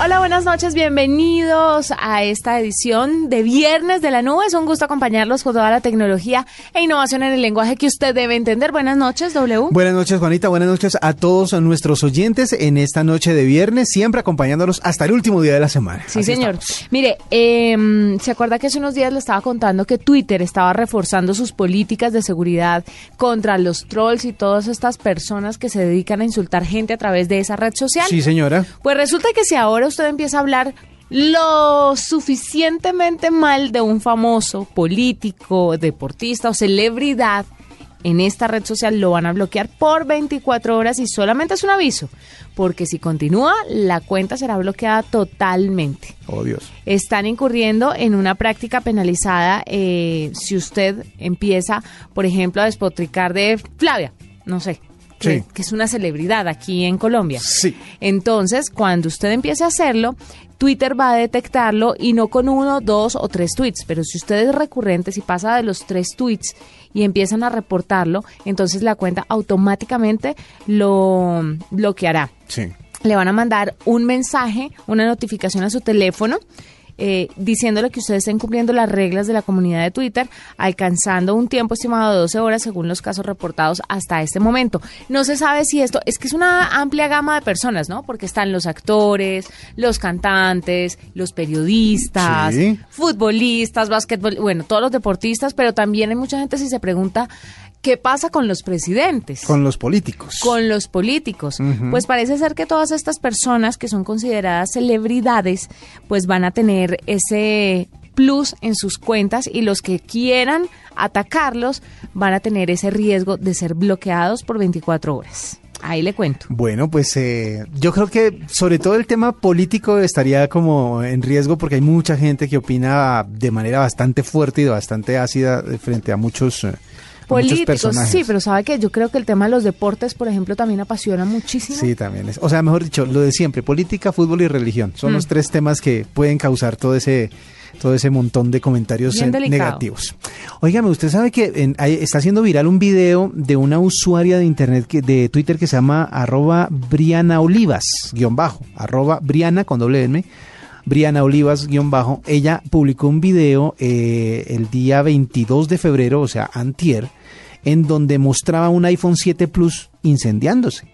Hola, buenas noches, bienvenidos a esta edición de Viernes de la Nube. Es un gusto acompañarlos con toda la tecnología e innovación en el lenguaje que usted debe entender. Buenas noches, W. Buenas noches, Juanita. Buenas noches a todos nuestros oyentes en esta noche de viernes, siempre acompañándolos hasta el último día de la semana. Sí, Así señor. estamos. Mire, eh, ¿se acuerda que hace unos días le estaba contando que Twitter estaba reforzando sus políticas de seguridad contra los trolls y todas estas personas que se dedican a insultar gente a través de esa red social? Sí, señora. Pues resulta que si ahora usted empieza a hablar lo suficientemente mal de un famoso político, deportista o celebridad en esta red social, lo van a bloquear por 24 horas y solamente es un aviso, porque si continúa, la cuenta será bloqueada totalmente. Oh, Dios. Están incurriendo en una práctica penalizada eh, si usted empieza, por ejemplo, a despotricar de Flavia, no sé, que, Sí. que es una celebridad aquí en Colombia. Sí. Entonces, cuando usted empiece a hacerlo, Twitter va a detectarlo y no con uno, dos o tres tweets, pero si usted es recurrente, si pasa de los tres tweets y empiezan a reportarlo, entonces la cuenta automáticamente lo bloqueará Sí. le van a mandar un mensaje, una notificación a su teléfono. Eh, diciéndole que ustedes estén cumpliendo las reglas de la comunidad de Twitter, alcanzando un tiempo estimado de 12 horas según los casos reportados hasta este momento. No se sabe si esto, es que es una amplia gama de personas, ¿no? Porque están los actores, los cantantes, los periodistas, Sí. futbolistas, básquetbol, bueno, todos los deportistas, pero también hay mucha gente si se pregunta qué pasa con los presidentes Con los políticos. con los políticos. Pues parece ser que todas estas personas que son consideradas celebridades, pues van a tener ese plus en sus cuentas y los que quieran atacarlos van a tener ese riesgo de ser bloqueados por 24 horas. Ahí le cuento. Bueno, pues eh, yo creo que sobre todo el tema político estaría como en riesgo porque hay mucha gente que opina de manera bastante fuerte y bastante ácida frente a muchos, eh, a muchos Políticos, sí, pero sabe que yo creo que el tema de los deportes, por ejemplo, también apasiona muchísimo. Sí, también es. O sea, mejor dicho, lo de siempre, política, fútbol y religión. Son Mm. los tres temas que pueden causar todo ese todo ese montón de comentarios negativos. Óigame, usted sabe que en- está haciendo viral un video de una usuaria de internet que, de Twitter que se llama arroba Briana Olivas, guion bajo, arroba Briana con doble N, Briana Olivas, guion bajo. Ella publicó un video eh, el día 22 de febrero, o sea, antier, en donde mostraba un iPhone 7 Plus incendiándose.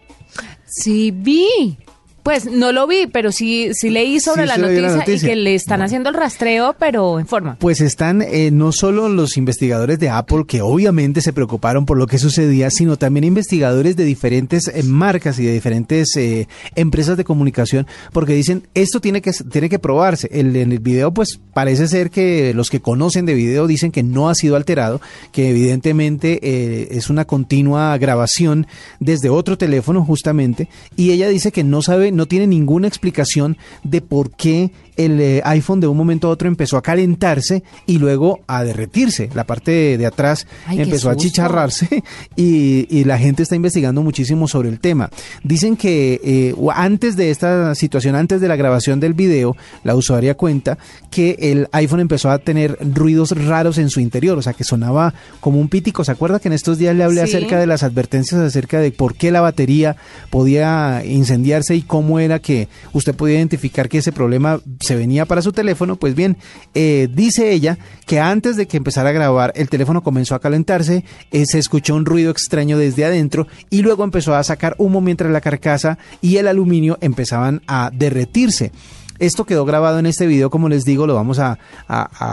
Sí, vi. Pues no lo vi, pero sí, sí leí sobre Sí, la, sí leí noticia la noticia. y que le están haciendo el rastreo, pero en forma. Pues están eh, no solo los investigadores de Apple, que obviamente se preocuparon por lo que sucedía, sino también investigadores de diferentes eh, marcas y de diferentes eh, empresas de comunicación, porque dicen, esto tiene que, tiene que probarse. El, en el video, pues parece ser que los que conocen de video dicen que no ha sido alterado, que evidentemente eh, es una continua grabación desde otro teléfono justamente, y ella dice que no sabe, no tiene ninguna explicación de por qué el eh, iPhone de un momento a otro empezó a calentarse y luego a derretirse. La parte de, de atrás Ay, empezó a chicharrarse y, y la gente está investigando muchísimo sobre el tema. Dicen que eh, antes de esta situación, antes de la grabación del video, la usuaria cuenta que el iPhone empezó a tener ruidos raros en su interior, o sea que sonaba como un pítico. ¿Se acuerda que en estos días le hablé Sí. acerca de las advertencias acerca de por qué la batería podía incendiarse y cómo era que usted podía identificar que ese problema se venía para su teléfono? Pues bien, eh, dice ella que antes de que empezara a grabar, el teléfono comenzó a calentarse, eh, se escuchó un ruido extraño desde adentro y luego empezó a sacar humo mientras la carcasa y el aluminio empezaban a derretirse. Esto quedó grabado en este video, como les digo, lo vamos a,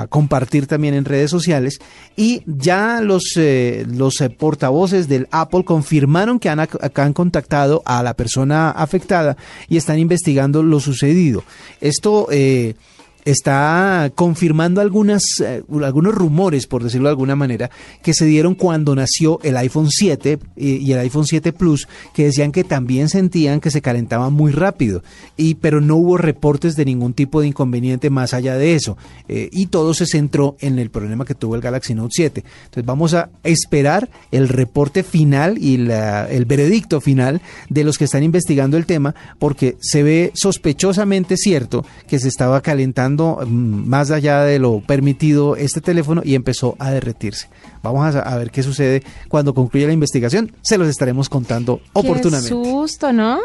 compartir también en redes sociales. Y ya los, eh, los eh, portavoces del Apple confirmaron que han, que contactado a la persona afectada y están investigando lo sucedido. Esto... eh, está confirmando algunas, eh, algunos rumores, por decirlo de alguna manera, que se dieron cuando nació el iPhone 7 y, el iPhone 7 Plus, que decían que también sentían que se calentaba muy rápido, y, pero no hubo reportes de ningún tipo de inconveniente más allá de eso. Eh, y todo se centró en el problema que tuvo el Galaxy Note 7. Entonces vamos a esperar el reporte final y la- el veredicto final de los que están investigando el tema, porque se ve sospechosamente cierto que se estaba calentando mm, más allá de lo permitido este teléfono y empezó a derretirse. Vamos a, a ver qué sucede cuando concluya la investigación. Se los estaremos contando oportunamente. Qué susto, ¿no?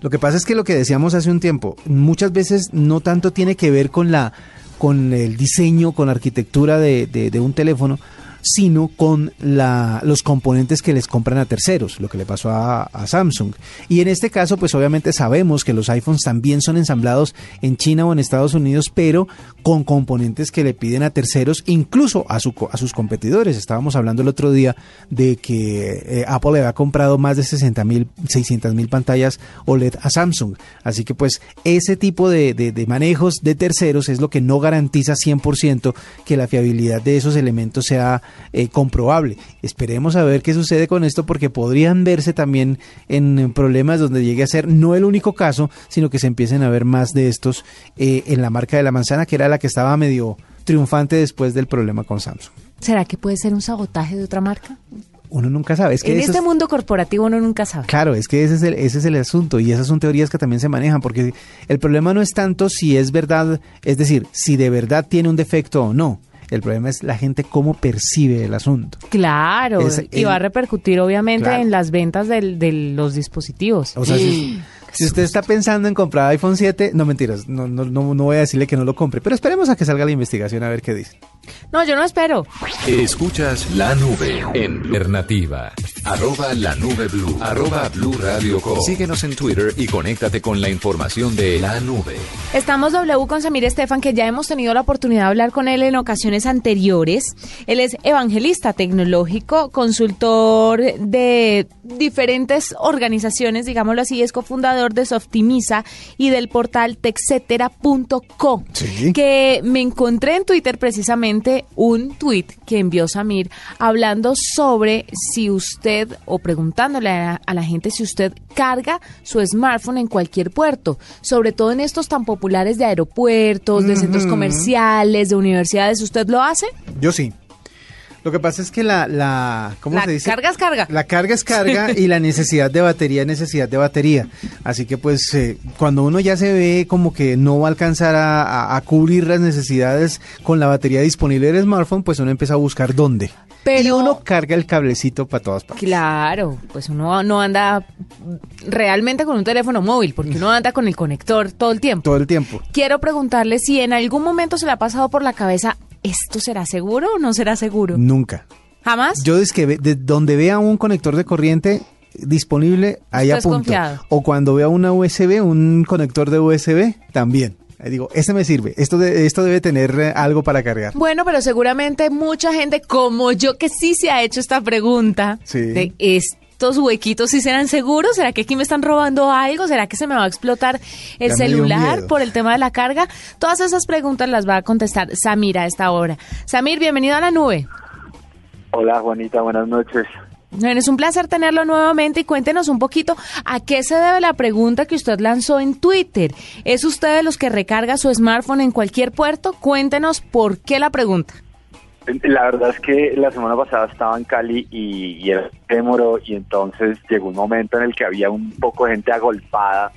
Lo que pasa es que lo que decíamos hace un tiempo, muchas veces no tanto tiene que ver con la con el diseño, con la arquitectura de, de- de un teléfono, sino con la, los componentes que les compran a terceros, lo que le pasó a, Samsung. Y en este caso, pues obviamente sabemos que los iPhones también son ensamblados en China o en Estados Unidos, pero con componentes que le piden a terceros, incluso a, su, a sus competidores. Estábamos hablando el otro día de que eh, Apple le había comprado más de 60 mil, 600 mil pantallas OLED a Samsung. Así que pues ese tipo de, de- de manejos de terceros es lo que no garantiza 100% que la fiabilidad de esos elementos sea eh, comprobable. Esperemos a ver qué sucede con esto porque podrían verse también en problemas donde llegue a ser no el único caso, sino que se empiecen a ver más de estos eh, en la marca de la manzana, que era la que estaba medio triunfante después del problema con Samsung. ¿Será que puede ser un sabotaje de otra marca? Uno nunca sabe. Es que en este es- mundo corporativo uno nunca sabe. Claro, es que ese es, el, ese es el asunto y esas son teorías que también se manejan porque el problema no es tanto si es verdad, es decir, si de verdad tiene un defecto o no. El problema es la gente cómo percibe el asunto. Claro, Es y el- va a repercutir obviamente Claro. en las ventas del- de los dispositivos. O sea, si, si usted está pensando en comprar iPhone 7, no mentiras, no, no, no, no voy a decirle que no lo compre, pero esperemos a que salga la investigación a ver qué dice. No, yo no espero. Escuchas la nube en Alternativa. Arroba la nube blue. Arroba blue radio com. Síguenos en Twitter y conéctate con la información de la nube. Estamos W con Samir Estefan, que ya hemos tenido la oportunidad de hablar con él en ocasiones anteriores. Él es evangelista tecnológico, consultor de diferentes organizaciones, digámoslo así, es cofundador de Softimiza y del portal texetera.co. Sí. Que me encontré en Twitter precisamente un tweet que envió Samir hablando sobre si usted, o preguntándole a, a la gente si usted carga su smartphone en cualquier puerto, sobre todo en estos tan populares de aeropuertos, de centros comerciales, de universidades, ¿usted lo hace? Yo sí. Lo que pasa es que la, la ¿cómo La se dice? carga es carga. La carga es carga y la necesidad de batería es necesidad de batería. Así que pues eh, cuando uno ya se ve como que no va a alcanzar a, a- a cubrir las necesidades con la batería disponible del smartphone, pues uno empieza a buscar dónde. Pero- Y uno carga el cablecito para todas partes. Claro, pues uno no anda realmente con un teléfono móvil, porque uno anda con el conector todo el tiempo. Todo el tiempo. Quiero preguntarle si en algún momento se le ha pasado por la cabeza, ¿esto será seguro o no será seguro? Nunca. ¿Jamás? Yo es que ve- de donde vea un conector de corriente disponible, ahí es apunto. O cuando vea una USB, un conector de USB, también. Digo, este me sirve. Esto, de- esto debe tener eh, algo para cargar. Bueno, pero seguramente mucha gente como yo que sí se ha hecho esta pregunta Sí. de estos huequitos si serán seguros, ¿será que aquí me están robando algo? ¿Será que se me va a explotar el Ya celular por el tema de la carga? Todas esas preguntas las va a contestar Samir a esta hora. Samir, bienvenido a la nube. Hola Juanita, buenas noches. Bueno, Es un placer tenerlo nuevamente y cuéntenos un poquito a qué se debe la pregunta que usted lanzó en Twitter. ¿Es usted de los que recarga su smartphone en cualquier puerto? Cuéntenos por qué la pregunta. La verdad es que la semana pasada estaba en Cali y, y era y entonces llegó un momento en el que había un poco de gente agolpada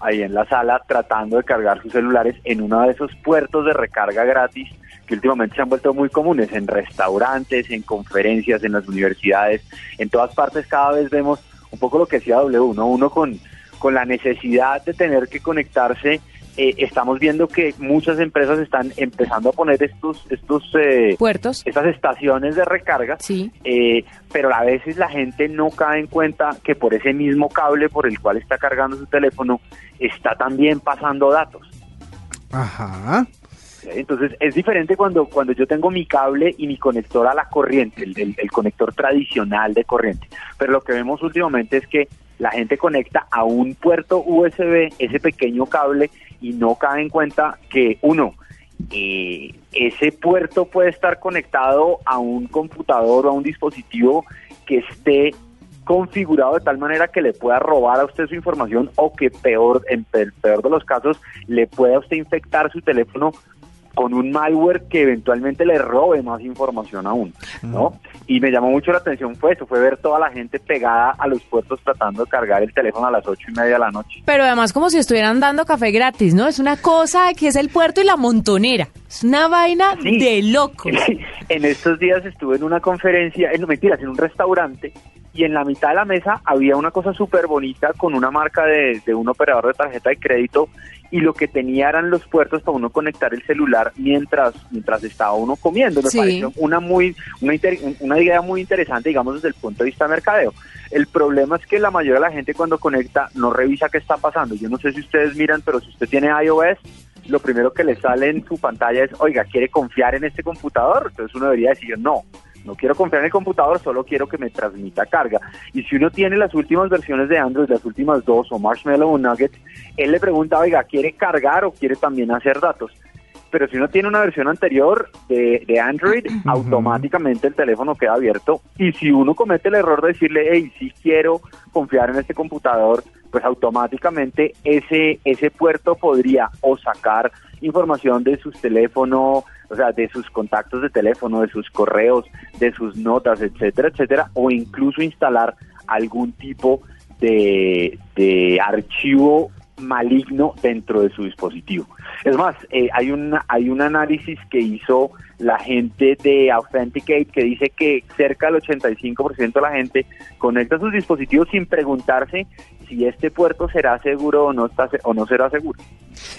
ahí en la sala tratando de cargar sus celulares en uno de esos puertos de recarga gratis que últimamente se han vuelto muy comunes en restaurantes, en conferencias, en las universidades, en todas partes cada vez vemos un poco lo que decía W, ¿no? Uno con, con la necesidad de tener que conectarse eh, estamos viendo que muchas empresas están empezando a poner estos estos eh, Puertos. estas estaciones de recarga, Sí. eh, pero a veces la gente no cae en cuenta que por ese mismo cable por el cual está cargando su teléfono está también pasando datos. Ajá. Entonces es diferente cuando, cuando yo tengo mi cable y mi conector a la corriente, el, el- el conector tradicional de corriente. Pero lo que vemos últimamente es que la gente conecta a un puerto USB ese pequeño cable y no cae en cuenta que uno, eh, ese puerto puede estar conectado a un computador o a un dispositivo que esté configurado de tal manera que le pueda robar a usted su información o que peor, en el peor de los casos, le pueda usted infectar su teléfono con un malware que eventualmente le robe más información aún, ¿no? Y me llamó mucho la atención fue eso, fue ver toda la gente pegada a los puertos tratando de cargar el teléfono a las ocho y media de la noche. Pero además como si estuvieran dando café gratis, ¿no? Es una cosa que es el puerto y la montonera. Es una vaina Sí. de loco. En estos días estuve en una conferencia, en, no mentiras, en un restaurante y en la mitad de la mesa había una cosa súper bonita con una marca de, de un operador de tarjeta de crédito y lo que tenía eran los puertos para uno conectar el celular mientras mientras estaba uno comiendo. Me Sí. pareció una muy una, inter- una idea muy interesante, digamos, desde el punto de vista de mercadeo. El problema es que la mayoría de la gente cuando conecta no revisa qué está pasando. Yo no sé si ustedes miran, pero si usted tiene iOS, lo primero que le sale en su pantalla es, oiga, ¿quiere confiar en este computador? Entonces uno debería decir, no, no quiero confiar en el computador, solo quiero que me transmita carga. Y si uno tiene las últimas versiones de Android, las últimas dos, o Marshmallow o Nugget, él le pregunta, oiga, ¿quiere cargar o quiere también hacer datos? Pero si uno tiene una versión anterior de, de Android, automáticamente el teléfono queda abierto. Y si uno comete el error de decirle, hey, sí quiero confiar en este computador, pues automáticamente ese, ese puerto podría o sacar información de sus teléfonos, o sea, de sus contactos de teléfono, de sus correos, de sus notas, etcétera, etcétera, o incluso instalar algún tipo de, de archivo maligno dentro de su dispositivo. Es más, eh, hay, un, hay un análisis que hizo la gente de Authenticate que dice que cerca del 85% de la gente conecta sus dispositivos sin preguntarse si este puerto será seguro o no, está, o no será seguro.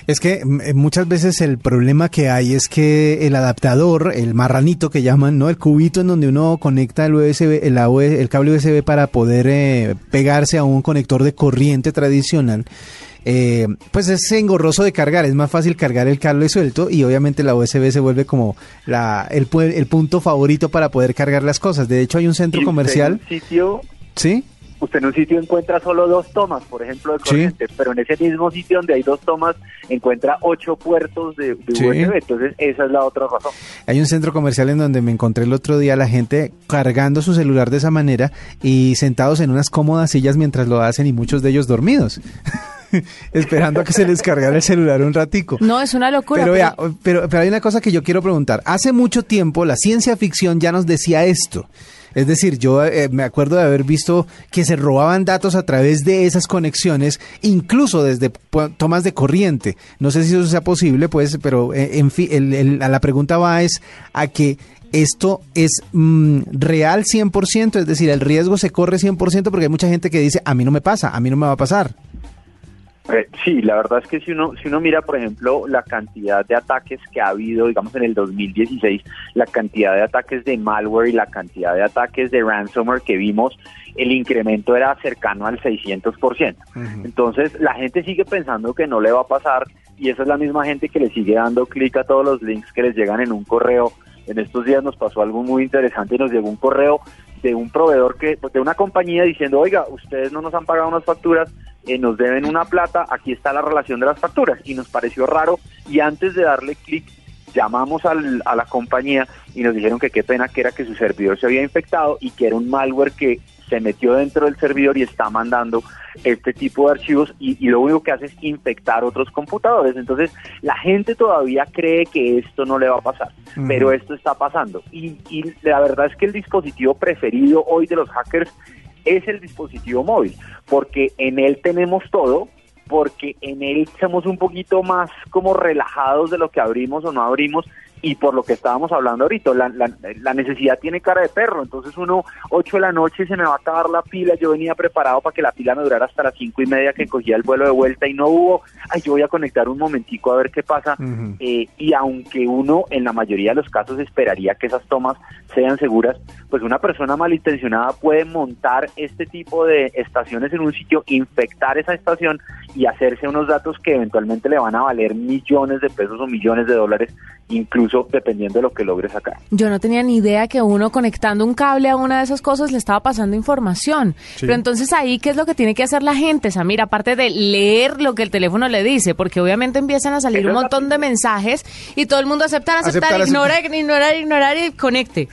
Es que mm, eh, muchas veces el problema que hay es que el adaptador, el marranito que llaman, ¿no? El cubito en donde uno conecta el USB, el, el cable USB para poder eh, pegarse a un conector de corriente tradicional. eh, pues es engorroso de cargar, es más fácil cargar el cable suelto y obviamente la USB se vuelve como la, el, el punto favorito para poder cargar las cosas. De hecho hay un centro comercial, un sitio, ¿sí? Usted en un sitio encuentra solo dos tomas, por ejemplo, de Sí. corriente, pero en ese mismo sitio donde hay dos tomas encuentra ocho puertos de, de Sí. USB. Entonces, esa es la otra razón. Hay un centro comercial en donde me encontré el otro día la gente cargando su celular de esa manera y sentados en unas cómodas sillas mientras lo hacen y muchos de ellos dormidos. Esperando a que se les cargara el celular un ratico. No, es una locura. Pero vea, pero, pero hay una cosa que yo quiero preguntar. Hace mucho tiempo la ciencia ficción ya nos decía esto. Es decir, yo eh, me acuerdo de haber visto que se robaban datos a través de esas conexiones, incluso desde tomas de corriente. No sé si eso sea posible, pues, pero eh, en fin, el- el- a la pregunta va es a que esto es mm, real 100%, es decir, el riesgo se corre 100% porque hay mucha gente que dice, a mí no me pasa, a mí no me va a pasar. Eh, sí, la verdad es que si uno, si uno mira, por ejemplo, la cantidad de ataques que ha habido, digamos, en el 2016, la cantidad de ataques de malware y la cantidad de ataques de ransomware que vimos, el incremento era cercano al 600%. Entonces, la gente sigue pensando que no le va a pasar y esa es la misma gente que le sigue dando clic a todos los links que les llegan en un correo. En estos días nos pasó algo muy interesante, nos llegó un correo de un proveedor que de una compañía diciendo, "Oiga, ustedes no nos han pagado unas facturas, eh, nos deben una plata, aquí está la relación de las facturas." Y nos pareció raro y antes de darle clic llamamos al- a la compañía y nos dijeron que qué pena que era que su servidor se había infectado y que era un malware que se metió dentro del servidor y está mandando este tipo de archivos y, y lo único que hace es infectar otros computadores. Entonces la gente todavía cree que esto no le va a pasar, pero esto está pasando. Y, y la verdad es que el dispositivo preferido hoy de los hackers es el dispositivo móvil, porque en él tenemos todo, porque en él somos un poquito más como relajados de lo que abrimos o no abrimos y por lo que estábamos hablando ahorita, la, la- la necesidad tiene cara de perro, entonces uno, 8 de la noche se me va a acabar la pila, yo venía preparado para que la pila me durara hasta las cinco y media que cogía el vuelo de vuelta y no hubo, ay, yo voy a conectar un momentico a ver qué pasa, eh, y aunque uno en la mayoría de los casos esperaría que esas tomas sean seguras, pues una persona malintencionada puede montar este tipo de estaciones en un sitio, infectar esa estación y hacerse unos datos que eventualmente le van a valer millones de pesos o millones de dólares, incluso incluso dependiendo de lo que logre sacar. Yo no tenía ni idea que uno conectando un cable a una de esas cosas le estaba pasando información. Pero entonces ahí, ¿qué es lo que tiene que hacer la gente, Samir? Aparte de leer lo que el teléfono le dice, porque obviamente empiezan a salir un montón de mensajes y todo el mundo aceptar, aceptar, Aceptar, ignorar, ignorar, ignorar y conecte.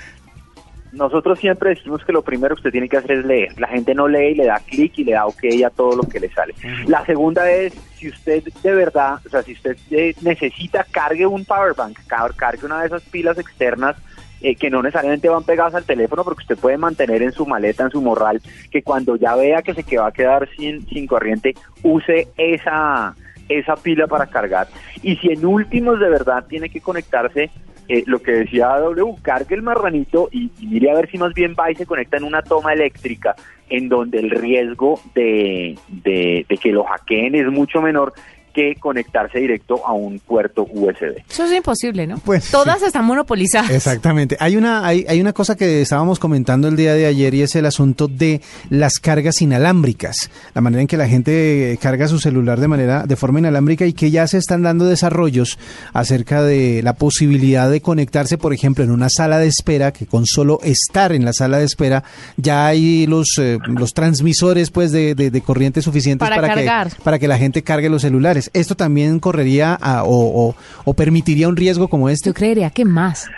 Nosotros siempre decimos que lo primero que usted tiene que hacer es leer. La gente no lee y le da clic y le da ok a todo lo que le sale. La segunda es, si usted de verdad, o sea, si usted eh, necesita, cargue un power bank, car- cargue una de esas pilas externas eh, que no necesariamente van pegadas al teléfono, porque usted puede mantener en su maleta, en su morral, que cuando ya vea que se que va a quedar sin, sin corriente, use esa, esa pila para cargar. Y si en últimos de verdad tiene que conectarse, eh, lo que decía W, cargue el marranito y, y mire a ver si más bien va y se conecta en una toma eléctrica en donde el riesgo de, de, de que lo hackeen es mucho menor que conectarse directo a un puerto USB. Eso es imposible, ¿no? Pues, Todas están monopolizadas. Exactamente. Hay una, hay, hay una cosa que estábamos comentando el día de ayer y es el asunto de las cargas inalámbricas. La manera en que la gente carga su celular de manera, de forma inalámbrica y que ya se están dando desarrollos acerca de la posibilidad de conectarse, por ejemplo, en una sala de espera, que con solo estar en la sala de espera ya hay los, eh, los transmisores pues de, de- de corriente suficientes Para para, cargar. que, para que la gente cargue los celulares. ¿Esto también correría a- o, o- o permitiría un riesgo como este? Yo creería que más.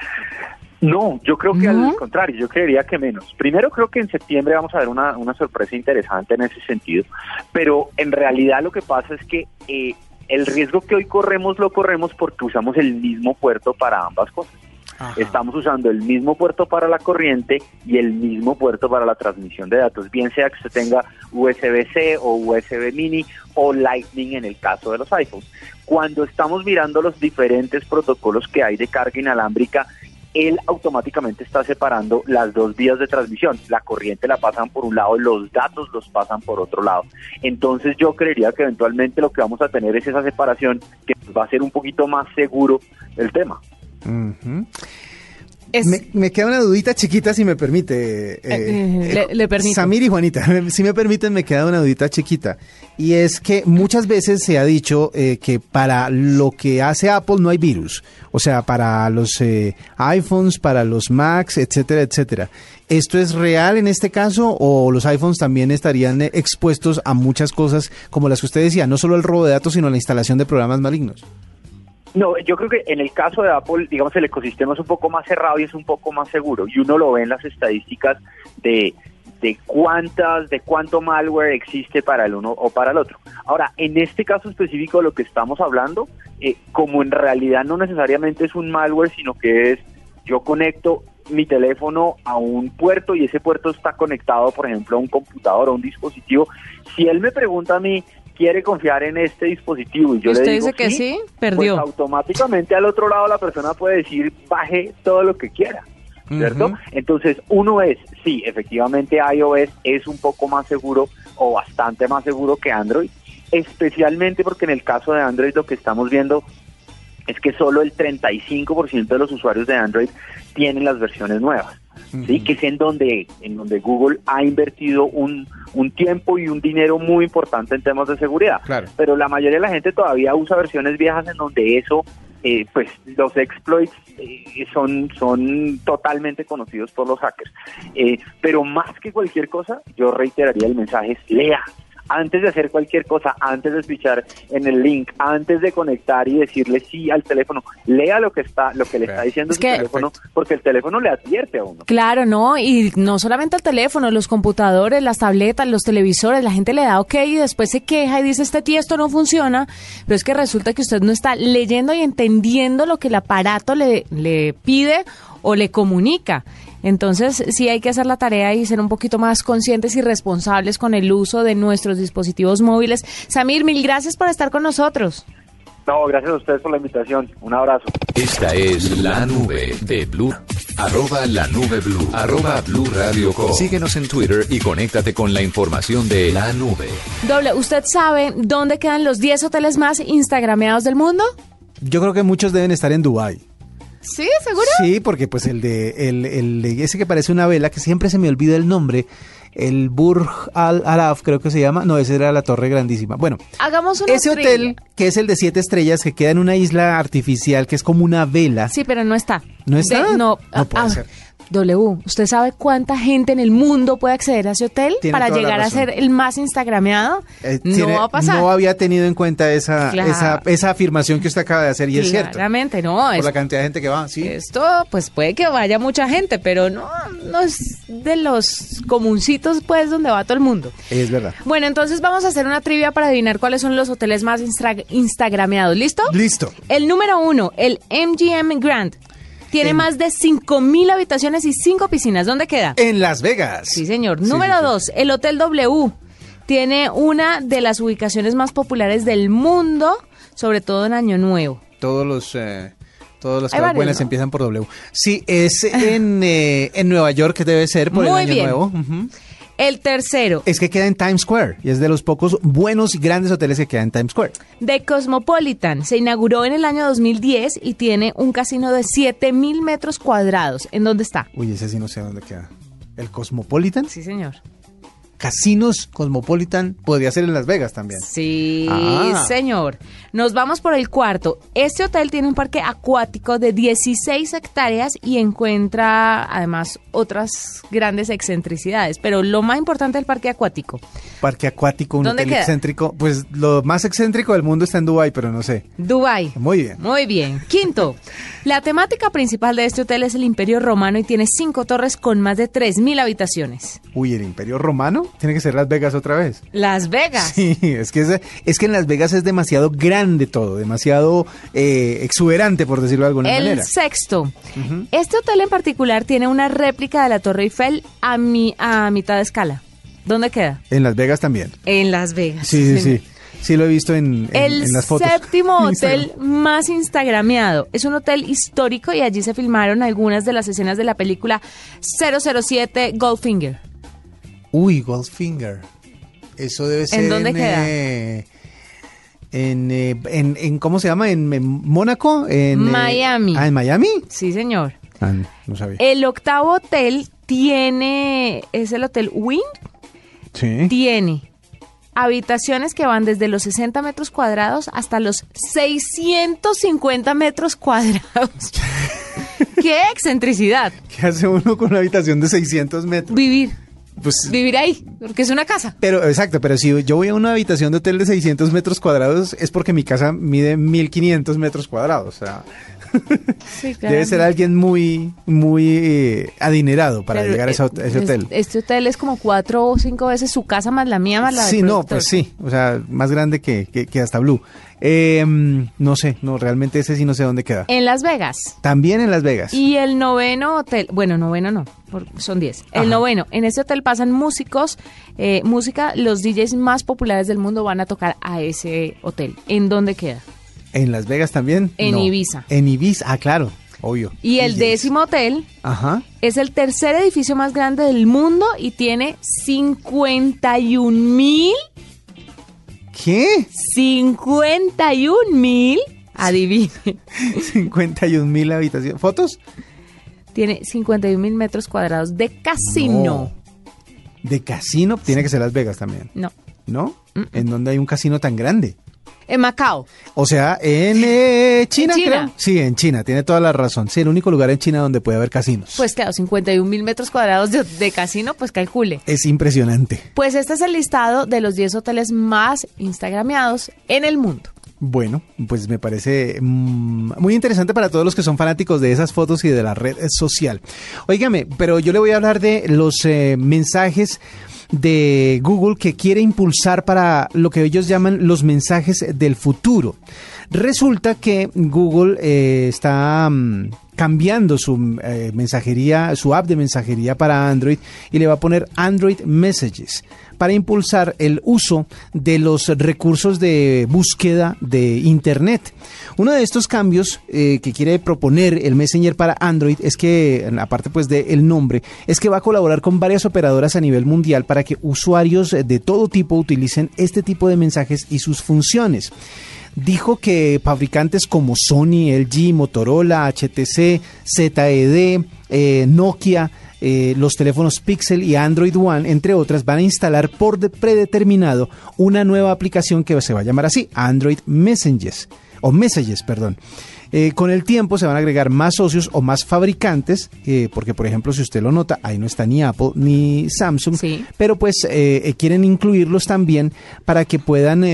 No, yo creo que ¿No? al contrario, yo creería que menos. Primero creo que en septiembre vamos a ver una, una sorpresa interesante en ese sentido, pero en realidad lo que pasa es que eh, el riesgo que hoy corremos lo corremos porque usamos el mismo puerto para ambas cosas. Estamos usando el mismo puerto para la corriente y el mismo puerto para la transmisión de datos, bien sea que usted tenga USB-C o USB mini o Lightning en el caso de los iPhones. Cuando estamos mirando los diferentes protocolos que hay de carga inalámbrica, él automáticamente está separando las dos vías de transmisión. La corriente la pasan por un lado, los datos los pasan por otro lado. Entonces yo creería que eventualmente lo que vamos a tener es esa separación que va a ser un poquito más seguro el tema. Es- Me, me queda una dudita chiquita, si me permite. eh, Eh, le- le permito. Samir y Juanita, si me permiten, me queda una dudita chiquita. Y es que muchas veces se ha dicho eh, que para lo que hace Apple no hay virus. O sea, para los eh, iPhones, para los Macs, etcétera, etcétera. ¿Esto es real en este caso o los iPhones también estarían eh, expuestos a muchas cosas como las que usted decía, no solo el robo de datos, sino la instalación de programas malignos? No, yo creo que en el caso de Apple, digamos, el ecosistema es un poco más cerrado y es un poco más seguro. Y uno lo ve en las estadísticas de, de cuántas, de cuánto malware existe para el uno o para el otro. Ahora, en este caso específico de lo que estamos hablando, eh, como en realidad no necesariamente es un malware, sino que es yo conecto mi teléfono a un puerto y ese puerto está conectado, por ejemplo, a un computador o un dispositivo. Si él me pregunta a mí, ¿quiere confiar en este dispositivo? Y yo ¿Y usted le digo dice que sí? pues Perdió. automáticamente al otro lado la persona puede decir baje todo lo que quiera, ¿cierto? Entonces, uno es, sí, efectivamente iOS es un poco más seguro o bastante más seguro que Android, especialmente porque en el caso de Android lo que estamos viendo es que solo el 35% de los usuarios de Android tienen las versiones nuevas. ¿Sí? que es en donde, en donde Google ha invertido un, un tiempo y un dinero muy importante en temas de seguridad. Claro. Pero la mayoría de la gente todavía usa versiones viejas en donde eso, eh, pues los exploits eh, son, son totalmente conocidos por los hackers. Eh, pero más que cualquier cosa, yo reiteraría el mensaje lea. Antes de hacer cualquier cosa, antes de fichar en el link, antes de conectar y decirle sí al teléfono, lea lo que está, lo que le está diciendo Es su que- teléfono, porque el teléfono le advierte a uno. Claro, no, y no solamente el teléfono, los computadores, las tabletas, los televisores, la gente le da ok y después se queja y dice, este tío, esto no funciona, pero es que resulta que usted no está leyendo y entendiendo lo que el aparato le, le pide o le comunica. Entonces, sí hay que hacer la tarea y ser un poquito más conscientes y responsables con el uso de nuestros dispositivos móviles. Samir, mil gracias por estar con nosotros. No, gracias a ustedes por la invitación. Un abrazo. Esta es la nube de Blue. Arroba la nube Blue. Arroba Blue Radio Com. Síguenos en Twitter y conéctate con la información de la nube. Doble, ¿usted sabe dónde quedan los 10 hoteles más instagrameados del mundo? Yo creo que muchos deben estar en Dubái. ¿Sí? ¿Seguro? Sí, porque pues el de, el, el de ese que parece una vela, que siempre se me olvida el nombre, el Burj Al Araf, creo que se llama. No, ese era la torre grandísima. Bueno, Hagamos una ese hotel, que es el de siete estrellas, que queda en una isla artificial, que es como una vela. Sí, pero no está. ¿No está? De- no, No puede ah, ser. W, ¿usted sabe cuánta gente en el mundo puede acceder a ese hotel para llegar a ser el más instagrameado? Eh, no tiene- va a pasar. No había tenido en cuenta esa, Claro. esa, esa afirmación que usted acaba de hacer y es cierto. Claramente, no. Por es- la cantidad de gente que va, sí. Esto, pues puede que vaya mucha gente, pero no, no es de los comuncitos, pues, donde va todo el mundo. Es verdad. Bueno, entonces vamos a hacer una trivia para adivinar cuáles son los hoteles más instra- instagrameados. ¿Listo? Listo. El número uno, el MGM Grand. Tiene En- más de 5.000 habitaciones y 5 piscinas. ¿Dónde queda? En Las Vegas. Sí, señor. Sí, Número sí, sí. dos, el Hotel W. Tiene una de las ubicaciones más populares del mundo, sobre todo en Año Nuevo. Todos los... eh, todas las cosas buenas ¿no? empiezan por W. Sí, es en, eh, en Nueva York que debe ser por Muy el año bien. nuevo. El tercero, Es que queda en Times Square y es de los pocos buenos y grandes hoteles que quedan en Times Square. The Cosmopolitan. Se inauguró en el año 2010 y tiene un casino de 7.000 metros cuadrados. ¿En dónde está? Uy, ese sí no sé dónde queda. ¿El Cosmopolitan? Sí, señor. Casinos Cosmopolitan podría ser en Las Vegas también. Sí, Ah. señor. Nos vamos por el cuarto. Este hotel tiene un parque acuático de 16 hectáreas y encuentra además otras grandes excentricidades. Pero lo más importante del parque acuático. Parque acuático, un ¿Dónde hotel queda? excéntrico. Pues lo más excéntrico del mundo está en Dubái, pero no sé. Dubai. Muy bien. Muy bien. Quinto, la temática principal de este hotel es el Imperio Romano y tiene cinco torres con más de 3.000 habitaciones. Uy, el Imperio Romano tiene que ser Las Vegas otra vez. Las Vegas. Sí, es que, es, es que en Las Vegas es demasiado grande todo, demasiado eh, exuberante, por decirlo de alguna El manera. sexto. Este hotel en particular tiene una réplica de la Torre Eiffel a, mi, a mitad de escala. ¿Dónde queda? En Las Vegas también. En Las Vegas. Sí, sí, sí. Sí lo he visto en, en- El en las fotos. séptimo En hotel Instagram. más instagrameado. Es un hotel histórico y allí se filmaron algunas de las escenas de la película 007 Goldfinger. Uy, Goldfinger. Eso debe ser dónde queda? eh, en, eh, en, en- ¿cómo se llama? En, en Mónaco, en eh, Miami. ah, en Miami. Sí, señor. Ah, no, sabía. El octavo hotel tiene, es el Hotel Wynn, sí. tiene habitaciones que van desde los 60 metros cuadrados hasta los 650 metros cuadrados. ¡Qué excentricidad! ¿Qué hace uno con una habitación de 600 metros? Vivir, Pues, vivir ahí, porque es una casa. pero exacto, pero si yo voy a una habitación de hotel de 600 metros cuadrados es porque mi casa mide 1500 metros cuadrados. O sea, Sí, debe ser alguien muy, muy eh, adinerado para Pero, llegar a ese, eh, hotel. Este hotel es como cuatro o cinco veces su casa más la mía más la Sí, no, productor. pues sí, o sea, más grande que, que, que hasta Blue. Eh, no sé, no, realmente ese sí no sé dónde queda. En Las Vegas. También en Las Vegas. Y el noveno hotel, bueno, noveno no, son diez. El Ajá. noveno, en este hotel pasan músicos, eh, música, los DJs más populares del mundo van a tocar a ese hotel. ¿En dónde queda? ¿En Las Vegas también? En No. Ibiza. En Ibiza, ah, claro, obvio. Y el DJs. décimo hotel Ajá. es el tercer edificio más grande del mundo y tiene 51 mil, ¿Qué? 51 mil, adivine, 51 mil habitaciones. ¿Fotos? tiene 51 mil metros cuadrados de casino. De casino, tiene que ser Las Vegas también. No. ¿No? ¿En donde hay un casino tan grande? En Macao. O sea, en eh, China, China. creo. Sí, en China, tiene toda la razón. Sí, el único lugar en China donde puede haber casinos. Pues claro, 51 mil metros cuadrados de, de casino, pues calcule. es impresionante. Pues este es el listado de los 10 hoteles más instagrameados en el mundo. Bueno, pues me parece mm, muy interesante para todos los que son fanáticos de esas fotos y de la red social. Óigame, pero yo le voy a hablar de los eh, mensajes de Google que quiere impulsar para lo que ellos llaman los mensajes del futuro. Resulta que Google eh, está mm, cambiando su eh, mensajería, su app de mensajería para Android y le va a poner Android Messages para impulsar el uso de los recursos de búsqueda de Internet. Uno de estos cambios eh, que quiere proponer el Messenger para Android es que, aparte pues del nombre, es que va a colaborar con varias operadoras a nivel mundial para que usuarios de todo tipo utilicen este tipo de mensajes y sus funciones. dijo que fabricantes como Sony, LG, Motorola, HTC, ZED, eh, Nokia, eh, los teléfonos Pixel y Android One, entre otras, van a instalar por de- predeterminado una nueva aplicación que se va a llamar así, Android Messages, o Messages, perdón. Eh, con el tiempo se van a agregar más socios o más fabricantes, eh, porque por ejemplo, si usted lo nota, ahí no está ni Apple ni Samsung, Sí. pero pues eh, quieren incluirlos también para que puedan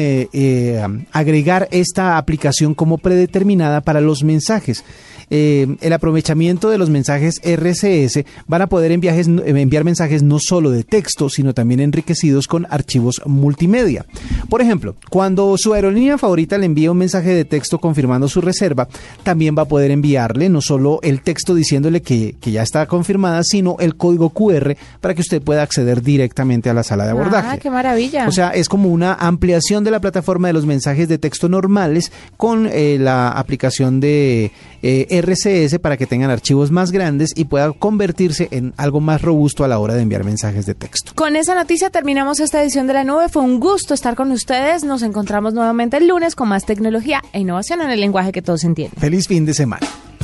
agregar esta aplicación como predeterminada para los mensajes. Eh, el aprovechamiento de los mensajes RCS van a poder enviajes- enviar mensajes no solo de texto, sino también enriquecidos con archivos multimedia. Por ejemplo, cuando su aerolínea favorita le envía un mensaje de texto confirmando su reserva, también va a poder enviarle no solo el texto diciéndole que, que ya está confirmada, sino el código QR para que usted pueda acceder directamente a la sala de abordaje. Ah, qué maravilla. O sea, es como una ampliación de la plataforma de los mensajes de texto normales con eh, la aplicación de eh, RCS para que tengan archivos más grandes y pueda convertirse en algo más robusto a la hora de enviar mensajes de texto. Con esa noticia terminamos esta edición de la nube. Fue un gusto estar con ustedes. Nos encontramos nuevamente el lunes con más tecnología e innovación en el lenguaje que todos entienden. Feliz fin de semana.